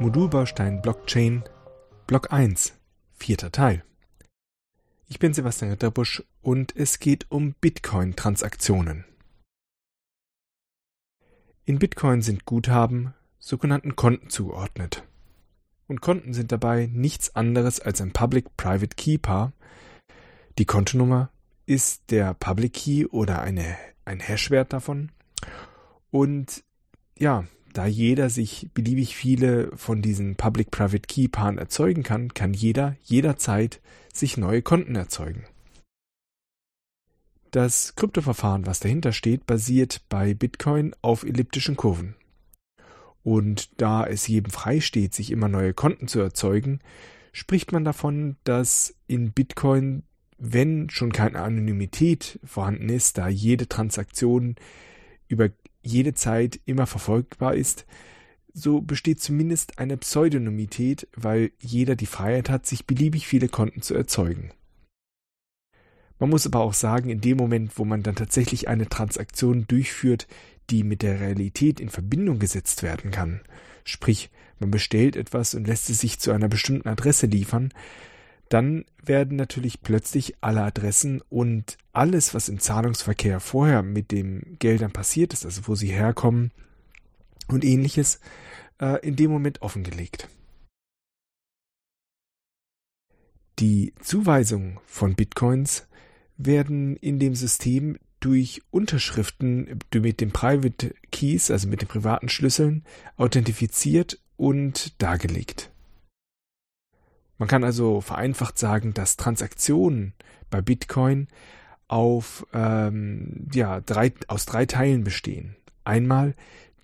Modulbaustein Blockchain Block 1 Vierter Teil Ich bin Sebastian Ritterbusch und es geht um Bitcoin-Transaktionen. In Bitcoin sind Guthaben sogenannten Konten zugeordnet. Und Konten sind dabei nichts anderes als ein Public-Private Key-Paar. Die Kontonummer ist der Public Key oder eine, ein Hashwert davon. Und ja, da jeder sich beliebig viele von diesen Public-Private Key-Paaren erzeugen kann, kann jeder jederzeit sich neue Konten erzeugen. Das Kryptoverfahren, was dahinter steht, basiert bei Bitcoin auf elliptischen Kurven. Und da es jedem frei steht, sich immer neue Konten zu erzeugen, spricht man davon, dass in Bitcoin, wenn schon keine Anonymität vorhanden ist, da jede Transaktion über jede Zeit immer verfolgbar ist, so besteht zumindest eine Pseudonymität, weil jeder die Freiheit hat, sich beliebig viele Konten zu erzeugen. Man muss aber auch sagen, in dem Moment, wo man dann tatsächlich eine Transaktion durchführt, die mit der Realität in Verbindung gesetzt werden kann, sprich man bestellt etwas und lässt es sich zu einer bestimmten Adresse liefern, dann werden natürlich plötzlich alle Adressen und alles, was im Zahlungsverkehr vorher mit den Geldern passiert ist, also wo sie herkommen und ähnliches, äh, in dem Moment offengelegt. Die Zuweisung von Bitcoins werden in dem System durch Unterschriften mit den Private Keys, also mit den privaten Schlüsseln, authentifiziert und dargelegt. Man kann also vereinfacht sagen, dass Transaktionen bei Bitcoin auf ähm, ja, drei, aus drei Teilen bestehen. Einmal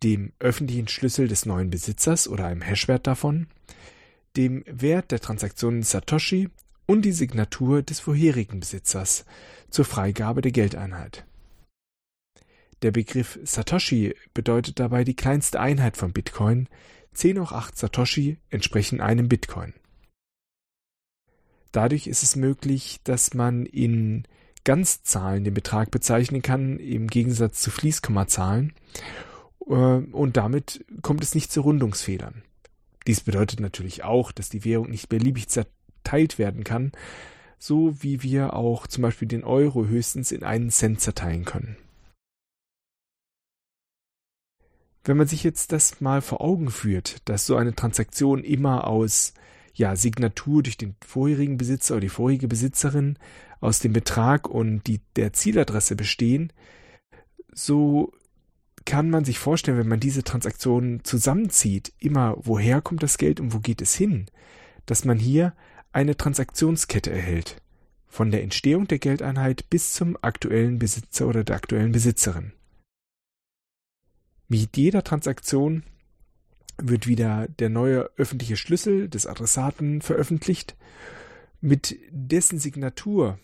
dem öffentlichen Schlüssel des neuen Besitzers oder einem Hashwert davon, dem Wert der Transaktion in Satoshi und die Signatur des vorherigen Besitzers zur Freigabe der Geldeinheit. Der Begriff Satoshi bedeutet dabei die kleinste Einheit von Bitcoin. 10 hoch 8 Satoshi entsprechen einem Bitcoin. Dadurch ist es möglich, dass man in Ganzzahlen den Betrag bezeichnen kann, im Gegensatz zu Fließkommazahlen. Äh, und damit kommt es nicht zu Rundungsfehlern. Dies bedeutet natürlich auch, dass die Währung nicht beliebig zerteilt werden kann, so wie wir auch zum Beispiel den Euro höchstens in einen Cent zerteilen können. Wenn man sich jetzt das mal vor Augen führt, dass so eine Transaktion immer aus ja, Signatur durch den vorherigen Besitzer oder die vorherige Besitzerin aus dem Betrag und die, der Zieladresse bestehen, so kann man sich vorstellen, wenn man diese Transaktionen zusammenzieht, immer woher kommt das Geld und wo geht es hin, dass man hier eine Transaktionskette erhält, von der Entstehung der Geldeinheit bis zum aktuellen Besitzer oder der aktuellen Besitzerin. Mit jeder Transaktion wird wieder der neue öffentliche Schlüssel des Adressaten veröffentlicht, mit dessen Signatur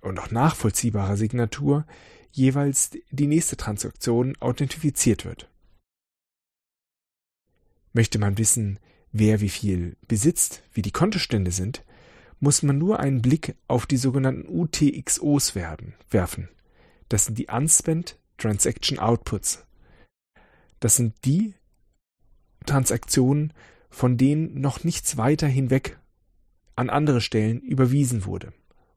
und auch nachvollziehbarer Signatur jeweils die nächste Transaktion authentifiziert wird. Möchte man wissen, wer wie viel besitzt, wie die Kontostände sind, muss man nur einen Blick auf die sogenannten UTXOs werden, werfen. Das sind die Unspent Transaction Outputs. Das sind die Transaktionen, von denen noch nichts weiter hinweg an andere Stellen überwiesen wurde.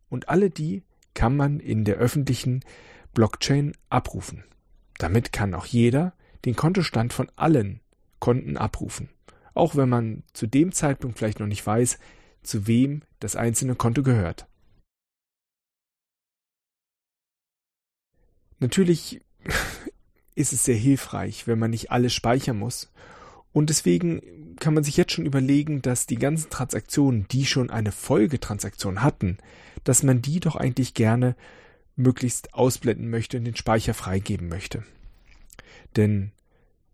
Und alle die kann man in der öffentlichen Blockchain abrufen. Damit kann auch jeder den Kontostand von allen Konten abrufen. Auch wenn man zu dem Zeitpunkt vielleicht noch nicht weiß, zu wem das einzelne Konto gehört. Natürlich ist es sehr hilfreich, wenn man nicht alles speichern muss und deswegen kann man sich jetzt schon überlegen, dass die ganzen Transaktionen, die schon eine Folgetransaktion hatten, dass man die doch eigentlich gerne möglichst ausblenden möchte und den Speicher freigeben möchte. Denn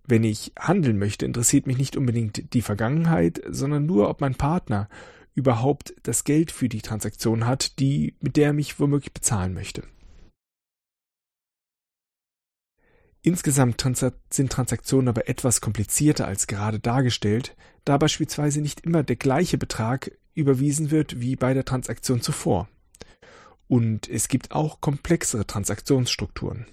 wenn ich handeln möchte, interessiert mich nicht unbedingt die Vergangenheit, sondern nur, ob mein Partner überhaupt das Geld für die Transaktion hat, die, mit der er mich womöglich bezahlen möchte. Insgesamt sind Transaktionen aber etwas komplizierter als gerade dargestellt, da beispielsweise nicht immer der gleiche Betrag überwiesen wird wie bei der Transaktion zuvor. Und es gibt auch komplexere Transaktionsstrukturen.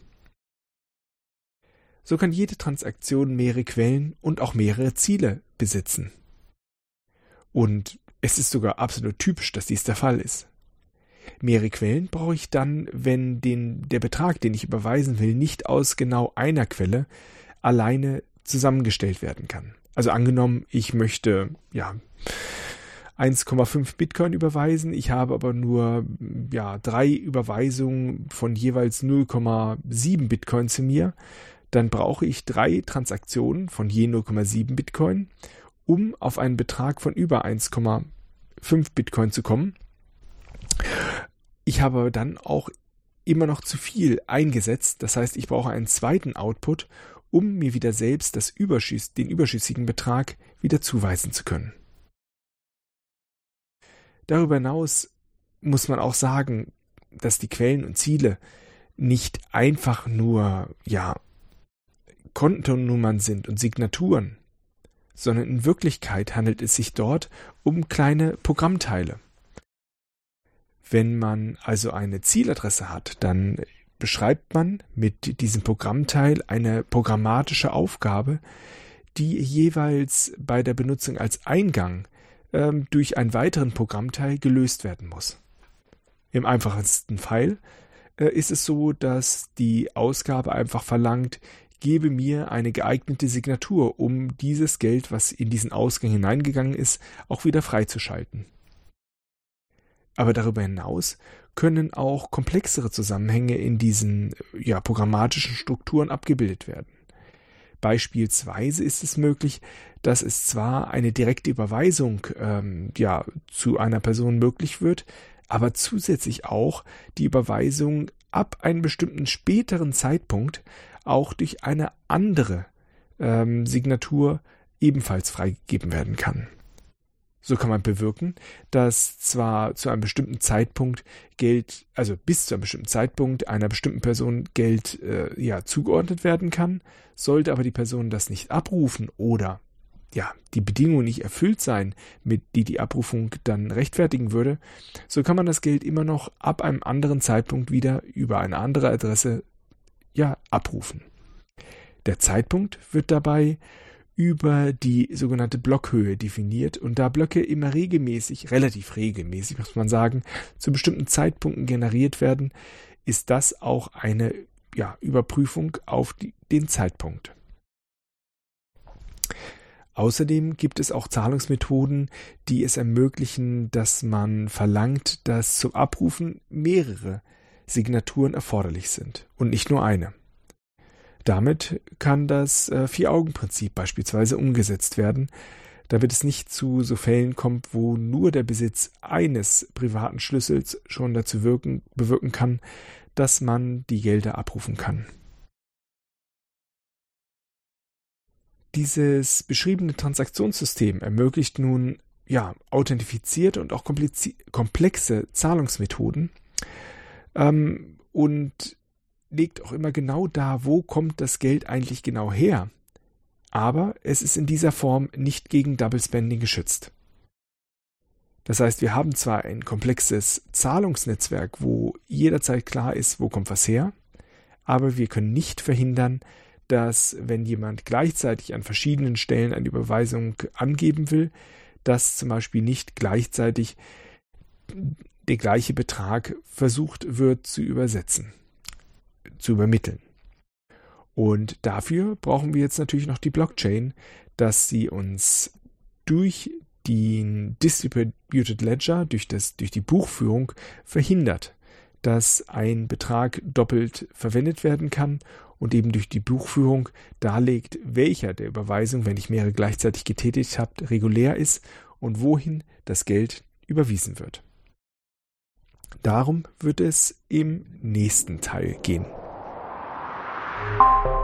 So kann jede Transaktion mehrere Quellen und auch mehrere Ziele besitzen. Und es ist sogar absolut typisch, dass dies der Fall ist. Mehrere Quellen brauche ich dann, wenn den, der Betrag, den ich überweisen will, nicht aus genau einer Quelle alleine zusammengestellt werden kann. Also angenommen, ich möchte ja 1,5 Bitcoin überweisen, ich habe aber nur ja drei Überweisungen von jeweils 0,7 Bitcoin zu mir, dann brauche ich drei Transaktionen von je 0,7 Bitcoin, um auf einen Betrag von über 1,5 Bitcoin zu kommen. Ich habe dann auch immer noch zu viel eingesetzt. Das heißt, ich brauche einen zweiten Output, um mir wieder selbst das Überschüss, den überschüssigen Betrag wieder zuweisen zu können. Darüber hinaus muss man auch sagen, dass die Quellen und Ziele nicht einfach nur, ja, Kontonummern sind und Signaturen, sondern in Wirklichkeit handelt es sich dort um kleine Programmteile. Wenn man also eine Zieladresse hat, dann beschreibt man mit diesem Programmteil eine programmatische Aufgabe, die jeweils bei der Benutzung als Eingang ähm, durch einen weiteren Programmteil gelöst werden muss. Im einfachsten Fall äh, ist es so, dass die Ausgabe einfach verlangt, gebe mir eine geeignete Signatur, um dieses Geld, was in diesen Ausgang hineingegangen ist, auch wieder freizuschalten. Aber darüber hinaus können auch komplexere Zusammenhänge in diesen ja, programmatischen Strukturen abgebildet werden. Beispielsweise ist es möglich, dass es zwar eine direkte Überweisung ähm, ja, zu einer Person möglich wird, aber zusätzlich auch die Überweisung ab einem bestimmten späteren Zeitpunkt auch durch eine andere ähm, Signatur ebenfalls freigegeben werden kann. So kann man bewirken, dass zwar zu einem bestimmten Zeitpunkt Geld, also bis zu einem bestimmten Zeitpunkt einer bestimmten Person Geld äh, ja zugeordnet werden kann, sollte aber die Person das nicht abrufen oder ja, die Bedingungen nicht erfüllt sein, mit die die Abrufung dann rechtfertigen würde, so kann man das Geld immer noch ab einem anderen Zeitpunkt wieder über eine andere Adresse ja abrufen. Der Zeitpunkt wird dabei über die sogenannte Blockhöhe definiert und da Blöcke immer regelmäßig, relativ regelmäßig muss man sagen, zu bestimmten Zeitpunkten generiert werden, ist das auch eine ja, Überprüfung auf die, den Zeitpunkt. Außerdem gibt es auch Zahlungsmethoden, die es ermöglichen, dass man verlangt, dass zum Abrufen mehrere Signaturen erforderlich sind und nicht nur eine. Damit kann das äh, Vier-Augen-Prinzip beispielsweise umgesetzt werden, damit es nicht zu so Fällen kommt, wo nur der Besitz eines privaten Schlüssels schon dazu wirken, bewirken kann, dass man die Gelder abrufen kann. Dieses beschriebene Transaktionssystem ermöglicht nun ja authentifizierte und auch komplexe Zahlungsmethoden ähm, und legt auch immer genau dar, wo kommt das Geld eigentlich genau her. Aber es ist in dieser Form nicht gegen Double Spending geschützt. Das heißt, wir haben zwar ein komplexes Zahlungsnetzwerk, wo jederzeit klar ist, wo kommt was her, aber wir können nicht verhindern, dass wenn jemand gleichzeitig an verschiedenen Stellen eine Überweisung angeben will, dass zum Beispiel nicht gleichzeitig der gleiche Betrag versucht wird zu übersetzen zu übermitteln. Und dafür brauchen wir jetzt natürlich noch die Blockchain, dass sie uns durch den Distributed Ledger, durch, das, durch die Buchführung verhindert, dass ein Betrag doppelt verwendet werden kann und eben durch die Buchführung darlegt, welcher der Überweisung, wenn ich mehrere gleichzeitig getätigt habe, regulär ist und wohin das Geld überwiesen wird. Darum wird es im nächsten Teil gehen. Thank you.